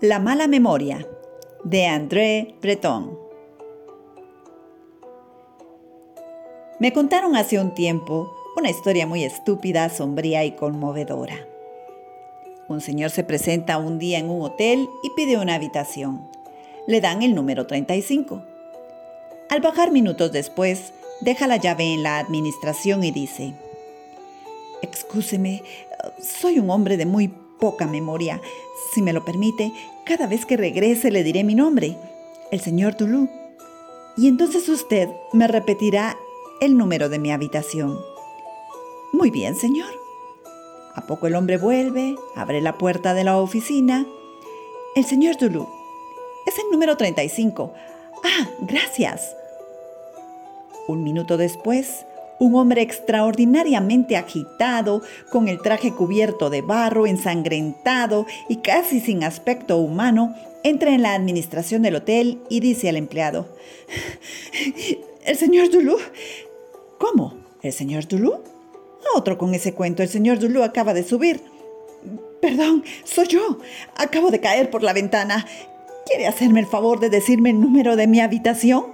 La mala memoria de André Breton. Me contaron hace un tiempo una historia muy estúpida, sombría y conmovedora. Un señor se presenta un día en un hotel y pide una habitación. Le dan el número 35. Al bajar minutos después, deja la llave en la administración y dice, Excúseme, soy un hombre de muy poca memoria. Si me lo permite, cada vez que regrese le diré mi nombre, el señor Toulouse. Y entonces usted me repetirá el número de mi habitación. Muy bien, señor. A poco el hombre vuelve, abre la puerta de la oficina. El señor Toulouse. Es el número 35. Ah, gracias. Un minuto después, un hombre extraordinariamente agitado, con el traje cubierto de barro, ensangrentado y casi sin aspecto humano, entra en la administración del hotel y dice al empleado, ¿El señor Dulú? ¿Cómo? ¿El señor Dulú? Otro con ese cuento, el señor Dulú acaba de subir. Perdón, soy yo. Acabo de caer por la ventana. ¿Quiere hacerme el favor de decirme el número de mi habitación?